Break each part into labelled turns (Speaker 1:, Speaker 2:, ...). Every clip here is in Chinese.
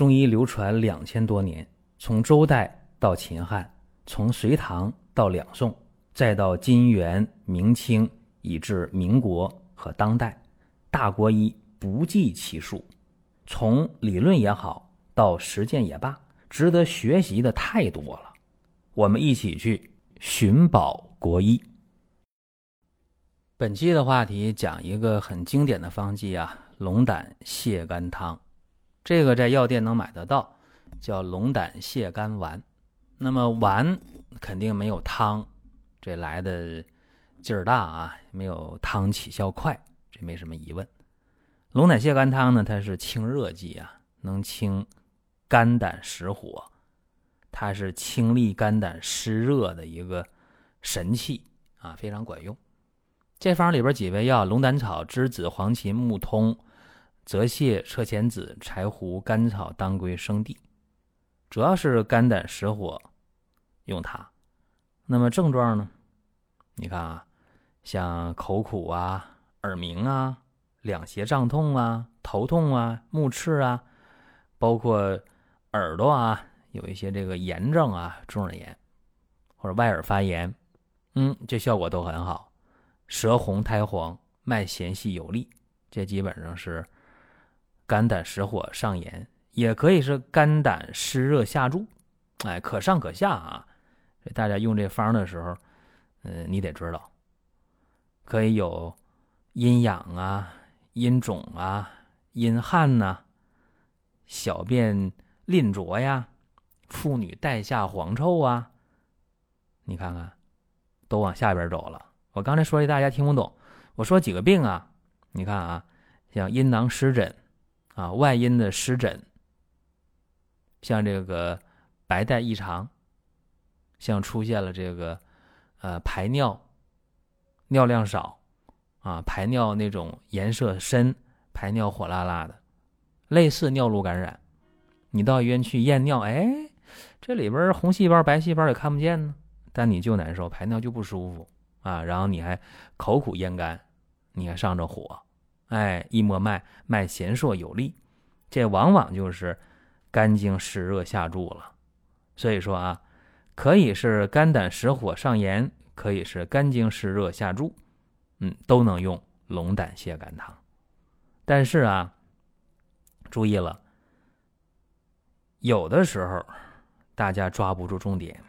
Speaker 1: 中医流传两千多年，从周代到秦汉，从隋唐到两宋，再到金元明清，以至民国和当代，大国医不计其数。从理论也好，到实践也罢，值得学习的太多了。我们一起去寻宝国医。本期的话题讲一个很经典的方剂啊，龙胆泻肝汤。这个在药店能买得到，叫龙胆泻肝丸。那么丸肯定没有汤这来的劲儿大啊，没有汤起效快，这没什么疑问。龙胆泻肝汤呢，它是清热剂啊，能清肝胆实火，它是清利肝胆湿热的一个神器啊，非常管用。这方里边几味药：龙胆草、栀子、黄芩、木通。泽泻、车前子、柴胡、甘草、当归、生地，主要是肝胆实火用它。那么症状呢？你看啊，像口苦啊、耳鸣啊、两胁胀痛啊、头痛啊、目赤啊，包括耳朵啊有一些这个炎症啊，中耳炎或者外耳发炎，嗯，这效果都很好。舌红苔黄、脉弦细有力，这基本上是。肝胆实火上炎，也可以是肝胆湿热下注，哎，可上可下啊。大家用这方的时候，嗯，你得知道，可以有阴痒啊、阴肿啊、阴汗呐、小便淋浊呀、妇女带下黄臭啊。你看看，都往下边走了。我刚才说的大家听不懂，我说几个病啊？你看啊，像阴囊湿疹。啊，外阴的湿疹，像这个白带异常，像出现了这个呃排尿尿量少啊，排尿那种颜色深，排尿火辣辣的，类似尿路感染。你到医院去验尿，哎，这里边红细胞、白细胞也看不见呢，但你就难受，排尿就不舒服啊，然后你还口苦咽干，你还上着火。哎，一摸脉，脉弦硕有力，这往往就是肝经湿热下注了。所以说啊，可以是肝胆实火上炎，可以是肝经湿热下注，嗯，都能用龙胆泻肝汤。但是啊，注意了，有的时候大家抓不住重点。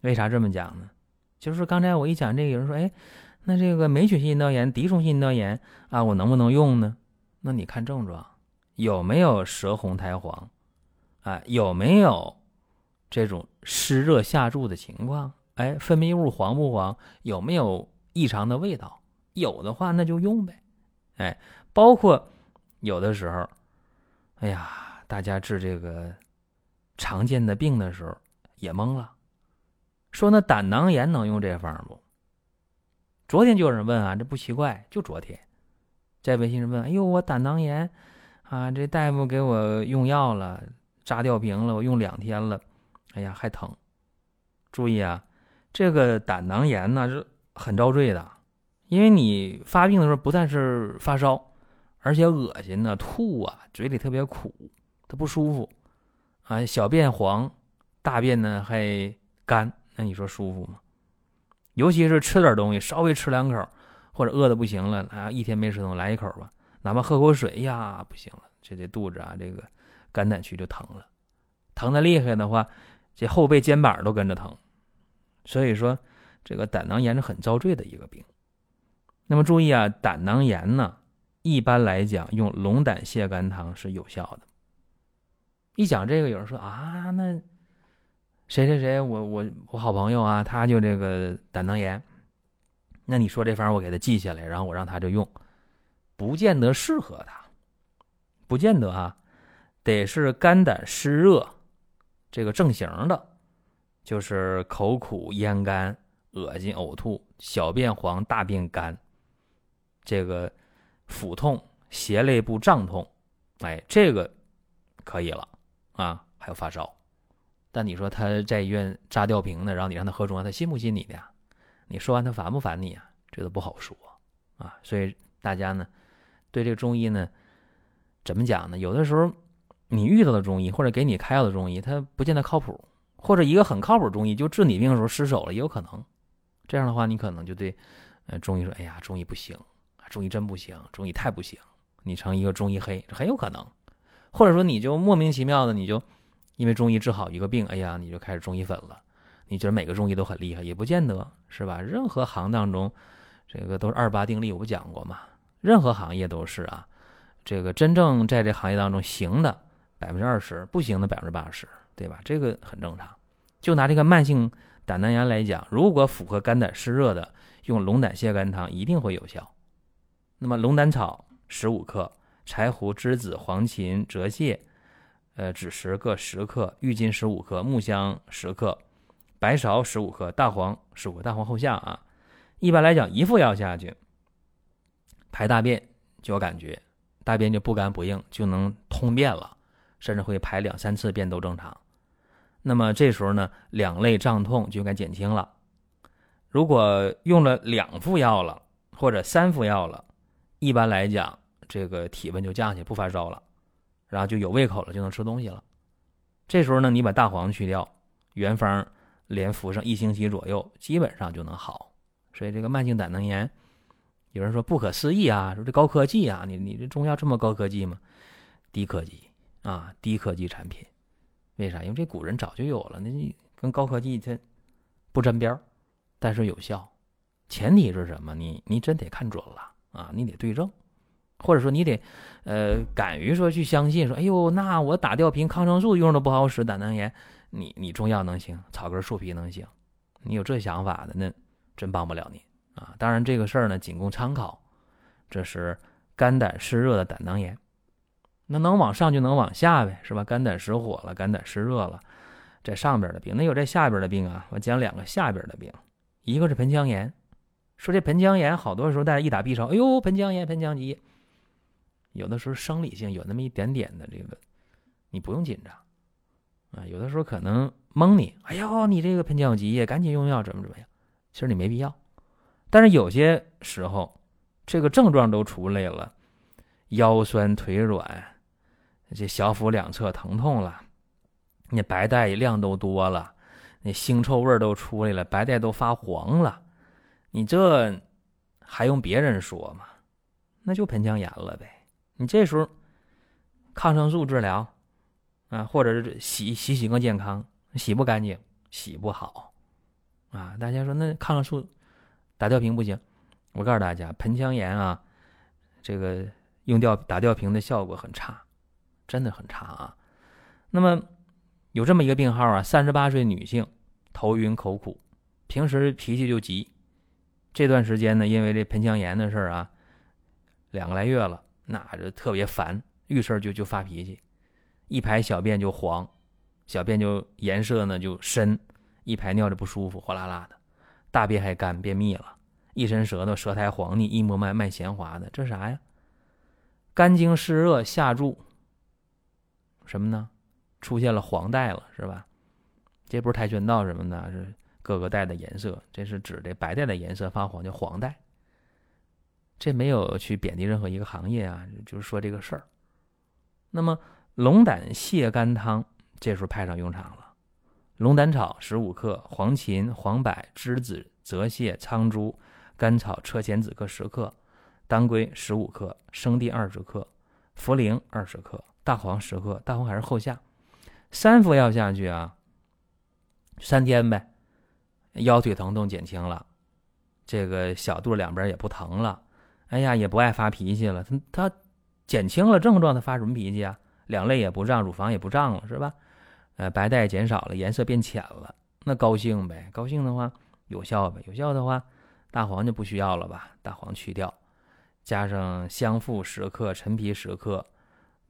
Speaker 1: 为啥这么讲呢？就是刚才我一讲这个，有人说，哎。那这个霉菌性阴道炎、滴虫性阴道炎啊，我能不能用呢？那你看症状，有没有舌红苔黄？啊，有没有这种湿热下注的情况？哎，分泌物黄不黄？有没有异常的味道？有的话，那就用呗。哎，包括有的时候，哎呀，大家治这个常见的病的时候也懵了，说那胆囊炎能用这方不？昨天就有人问啊，这不奇怪，就昨天，在微信上问，哎呦，我胆囊炎啊，这大夫给我用药了，扎吊瓶了，我用两天了，哎呀，还疼。注意啊，这个胆囊炎呢是很遭罪的，因为你发病的时候不但是发烧，而且恶心呢，吐啊，嘴里特别苦，它不舒服啊，小便黄，大便呢还干，那你说舒服吗？尤其是吃点东西，稍微吃两口，或者饿的不行了啊，一天没吃东西来一口吧，哪怕喝口水呀，不行了，这这肚子啊，这个肝胆区就疼了，疼的厉害的话，这后背肩膀都跟着疼。所以说，这个胆囊炎是很遭罪的一个病。那么注意啊，胆囊炎呢，一般来讲用龙胆泻肝汤是有效的。一讲这个，有人说啊，那。谁谁谁，我我我好朋友啊，他就这个胆囊炎。那你说这方我给他记下来，然后我让他就用，不见得适合他，不见得啊，得是肝胆湿热这个正型的，就是口苦咽干、恶心呕吐、小便黄、大便干，这个腹痛、胁肋部胀痛，哎，这个可以了啊，还有发烧。但你说他在医院扎吊瓶呢，然后你让他喝中药，他信不信你的呀？你说完他烦不烦你啊？这都不好说啊。所以大家呢，对这个中医呢，怎么讲呢？有的时候你遇到的中医或者给你开药的中医，他不见得靠谱，或者一个很靠谱中医就治你病的时候失手了，也有可能。这样的话，你可能就对，呃，中医说：“哎呀，中医不行，中医真不行，中医太不行。”你成一个中医黑，很有可能。或者说，你就莫名其妙的，你就因为中医治好一个病，哎呀，你就开始中医粉了。你觉得每个中医都很厉害，也不见得是吧？任何行当中，这个都是二八定律，我不讲过吗？任何行业都是啊。这个真正在这行业当中行的百分之二十，不行的百分之八十，对吧？这个很正常。就拿这个慢性胆囊炎来讲，如果符合肝胆湿热的，用龙胆泻肝汤一定会有效。那么龙胆草十五克，柴胡、栀子、黄芩、泽泻，呃，枳实各十克，郁金十五克，木香十克，白芍十五克，大黄十五克，大黄后下啊。一般来讲，一副药下去，排大便就有感觉。大便就不干不硬，就能通便了，甚至会排两三次便都正常。那么这时候呢，两肋胀痛就该减轻了。如果用了两副药了，或者三副药了，一般来讲，这个体温就降下去，不发烧了，然后就有胃口了，就能吃东西了。这时候呢，你把大黄去掉，原方连服上一星期左右，基本上就能好。所以这个慢性胆囊炎。有人说不可思议啊，说这高科技啊，你你这中药这么高科技吗？低科技啊，低科技产品，为啥？因为这古人早就有了，那跟高科技它不沾边，但是有效。前提是什么？你你真得看准了啊，你得对症，或者说你得呃敢于说去相信，说哎呦，那我打吊瓶、抗生素用的不好使，胆囊炎，你你中药能行，草根树皮能行，你有这想法的，那真帮不了你。啊，当然这个事儿呢，仅供参考。这是肝胆湿热的胆囊炎，那能往上就能往下呗，是吧？肝胆湿火了，肝胆湿热了，在上边的病，那有这下边的病啊。我讲两个下边的病，一个是盆腔炎。说这盆腔炎，好多时候大家一打 B 超，哎呦，盆腔炎、盆腔积液，有的时候生理性有那么一点点的这个，你不用紧张啊。有的时候可能蒙你，哎呦，你这个盆腔积液，赶紧用药，怎么怎么样？其实你没必要。但是有些时候，这个症状都出来了，腰酸腿软，这小腹两侧疼痛了，那白带量都多了，那腥臭味都出来了，白带都发黄了，你这还用别人说吗？那就盆腔炎了呗。你这时候抗生素治疗啊，或者是洗洗洗更健康，洗不干净，洗不好啊。大家说那抗生素。打吊瓶不行，我告诉大家，盆腔炎啊，这个用吊打吊瓶的效果很差，真的很差啊。那么有这么一个病号啊，三十八岁女性，头晕口苦，平时脾气就急，这段时间呢，因为这盆腔炎的事儿啊，两个来月了，那就特别烦，遇事就就发脾气，一排小便就黄，小便就颜色呢就深，一排尿着不舒服，哗啦啦的。大便还干便秘了，一伸舌头，舌苔黄腻，一摸脉脉弦滑的，这是啥呀？肝经湿热下注什么呢？出现了黄带了，是吧？这不是跆拳道什么的，是各个带的颜色，这是指的白带的颜色发黄叫黄带。这没有去贬低任何一个行业啊，就是说这个事儿。那么龙胆泻肝汤这时候派上用场了。龙胆草十五克，黄芩、黄柏、栀子、泽泻、苍术、甘草、车前子各十克，当归十五克，生地二十克，茯苓二十克，大黄十克。大黄还是后下，三副药下去啊，三天呗，腰腿疼痛减轻了，这个小肚两边也不疼了，哎呀，也不爱发脾气了。他他减轻了症状，他发什么脾气啊？两肋也不胀，乳房也不胀了，是吧？呃，白带减少了，颜色变浅了，那高兴呗？高兴的话有效呗？有效的话，大黄就不需要了吧？大黄去掉，加上香附十克，陈皮十克，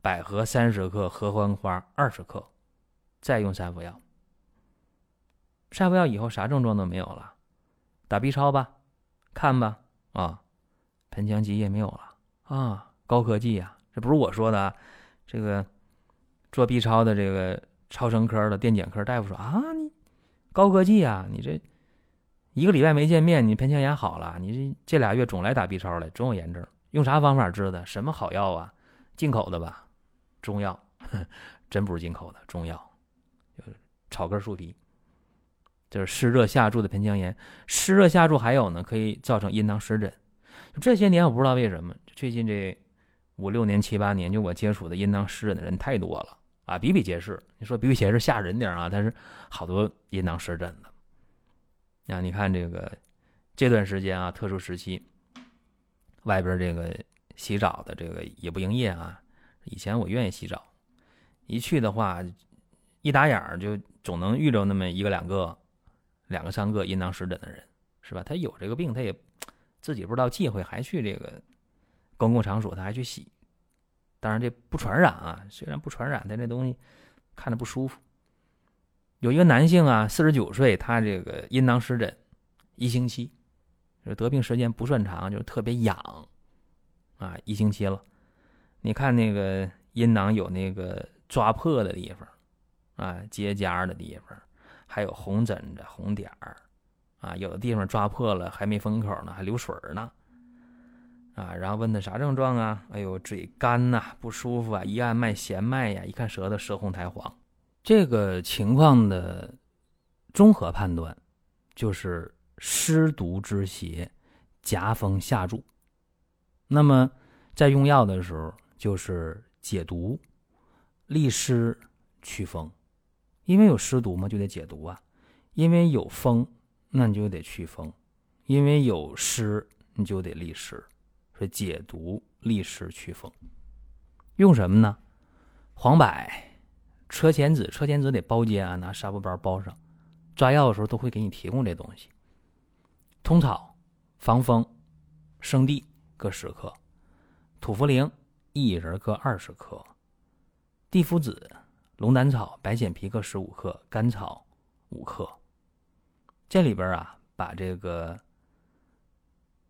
Speaker 1: 百合三十克，合欢花二十克，再用三副药。三副药以后啥症状都没有了，打 B 超吧，看吧，啊，盆腔积液没有了啊，高科技呀！这不是我说的，啊，这个做 B 超的这个。超声科的电检科大夫说：“啊，你高科技啊！你这一个礼拜没见面，你盆腔炎好了？你这这俩月总来打 B 超来，总有炎症。用啥方法治的？什么好药啊？进口的吧？中药，真不是进口的中药，就是草根树皮。就是湿热下注的盆腔炎，湿热下注还有呢，可以造成阴囊湿疹。这些年我不知道为什么，最近这五六年、七八年，就我接触的阴囊湿疹的人太多了啊，比比皆是。你说比比皆是吓人点啊，但是好多阴囊湿疹的。那你看这个这段时间啊，特殊时期，外边这个洗澡的这个也不营业啊。以前我愿意洗澡，一去的话，一打眼儿就总能遇着那么一个两个。两个三个阴囊湿疹的人，是吧？他有这个病，他也自己不知道忌讳，还去这个公共场所，他还去洗。当然这不传染啊，虽然不传染，但这东西看着不舒服。有一个男性啊，四十九岁，他这个阴囊湿疹一星期，得病时间不算长，就是特别痒啊，一星期了。你看那个阴囊有那个抓破的地方啊，结痂的地方。还有红疹子、红点儿，啊，有的地方抓破了还没封口呢，还流水呢，啊，然后问他啥症状啊？哎呦，嘴干呐，不舒服啊，一按脉弦脉呀，一看舌头舌红苔黄，这个情况的综合判断就是湿毒之邪夹风下注。那么在用药的时候，就是解毒、利湿、祛风。因为有湿毒嘛，就得解毒啊；因为有风，那你就得祛风；因为有湿，你就得利湿。是解毒、利湿、祛风。用什么呢？黄柏、车前子，车前子得包煎啊，拿纱布包包上。抓药的时候都会给你提供这东西。通草、防风、生地各十克，土茯苓一人各二十克，地肤子。龙胆草、白藓皮各十五克，甘草五克。这里边啊，把这个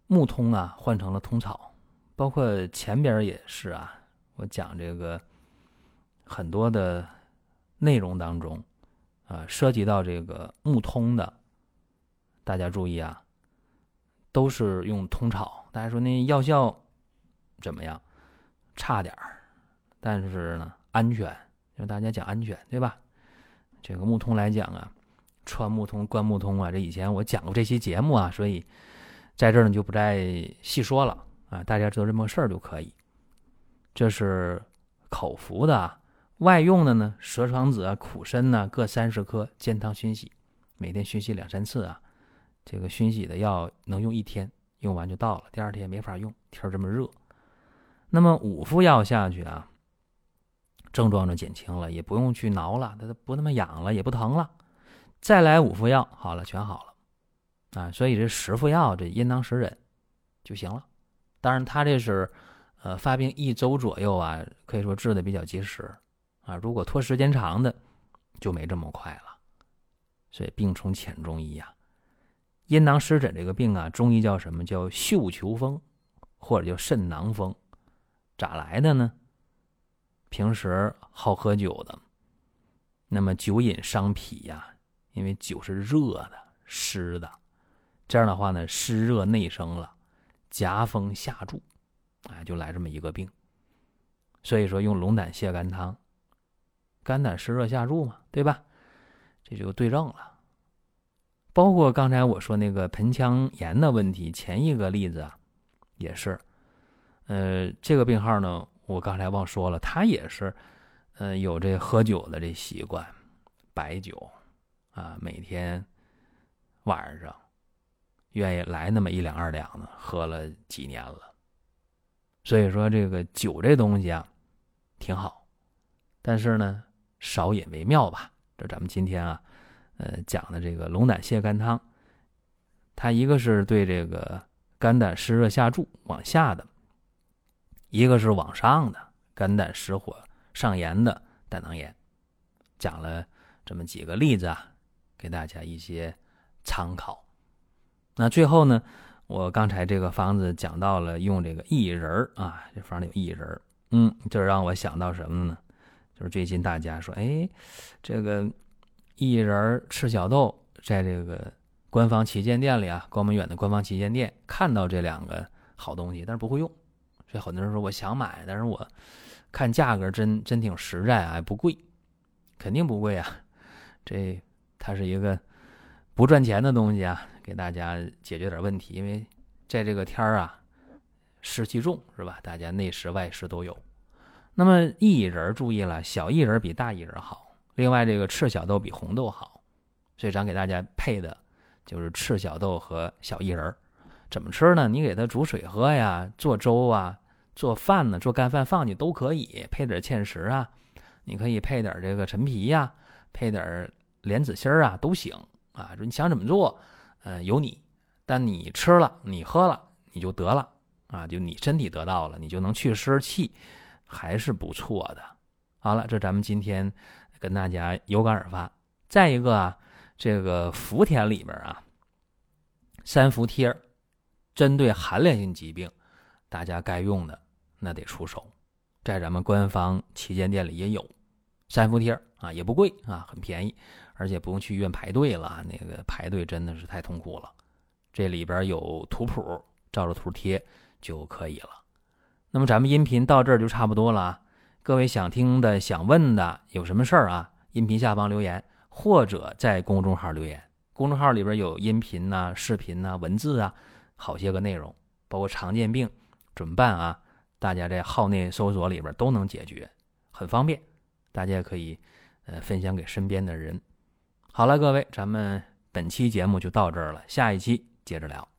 Speaker 1: 木通啊换成了通草，包括前边也是啊。我讲这个很多的内容当中啊，涉及到这个木通的，大家注意啊，都是用通草。大家说那药效怎么样？差点儿，但是呢，安全。让大家讲安全，对吧？这个木通来讲啊，穿木通、关木通啊，这以前我讲过这期节目啊，所以在这儿呢就不再细说了啊，大家知道这么个事儿就可以。这是口服的，外用的呢，蛇床子啊、苦参呢各三十克，煎汤熏洗，每天熏洗两三次啊。这个熏洗的药能用一天，用完就到了，第二天没法用，天这么热。那么五副药下去啊。症状就减轻了，也不用去挠了，它不那么痒了，也不疼了。再来五副药，好了，全好了，啊，所以这十副药，这阴囊湿疹就行了。当然，他这是，呃，发病一周左右啊，可以说治的比较及时，啊，如果拖时间长的，就没这么快了。所以病从浅中医呀，阴囊湿疹这个病啊，中医叫什么叫嗅球风，或者叫肾囊风，咋来的呢？平时好喝酒的，那么酒瘾伤脾呀，因为酒是热的、湿的，这样的话呢，湿热内生了，夹风下注，哎，就来这么一个病。所以说用龙胆泻肝汤，肝胆湿热下注嘛，对吧？这就对症了。包括刚才我说那个盆腔炎的问题，前一个例子啊，也是，呃，这个病号呢。我刚才忘说了，他也是，嗯，有这喝酒的这习惯，白酒，啊，每天晚上愿意来那么一两二两的，喝了几年了。所以说，这个酒这东西啊，挺好，但是呢，少饮为妙吧。这咱们今天啊，呃，讲的这个龙胆泻肝汤，它一个是对这个肝胆湿热下注往下的。一个是往上的肝胆湿火上炎的胆囊炎，讲了这么几个例子啊，给大家一些参考。那最后呢，我刚才这个方子讲到了用这个薏仁啊，这方里有薏仁嗯，这让我想到什么呢？就是最近大家说，哎，这个薏仁赤小豆，在这个官方旗舰店里啊，光明远的官方旗舰店看到这两个好东西，但是不会用。这很多人说我想买，但是我看价格真真挺实在啊，不贵肯定不贵啊，这它是一个不赚钱的东西啊，给大家解决点问题。因为在这个天儿啊，湿气重是吧？大家内湿外湿都有。那么薏仁注意了，小薏仁比大薏仁好。另外，这个赤小豆比红豆好，所以咱给大家配的就是赤小豆和小薏仁。怎么吃呢？你给它煮水喝呀，做粥啊，做饭呢，做干饭放进都可以。配点芡实啊，你可以配点这个陈皮呀，配点莲子心儿啊，都行啊。说你想怎么做，呃，有你。但你吃了，你喝了，你就得了啊，就你身体得到了，你就能去湿气。还是不错的。好了，这咱们今天跟大家有感而发。再一个啊，这个福田里边啊，三伏贴针对寒凉性疾病，大家该用的那得出手。在咱们官方旗舰店里也有三伏贴啊，也不贵啊，很便宜，而且不用去医院排队了。那个排队真的是太痛苦了。这里边有图谱，照着图贴就可以了。那么咱们音频到这儿就差不多了，各位想听的、想问的，有什么事儿啊？音频下方留言，或者在公众号留言。公众号里边有音频呐、视频呐、文字啊，好些个内容，包括常见病怎么办啊？大家在号内搜索里边都能解决，很方便，大家可以呃分享给身边的人。好了，各位，咱们本期节目就到这儿了，下一期接着聊。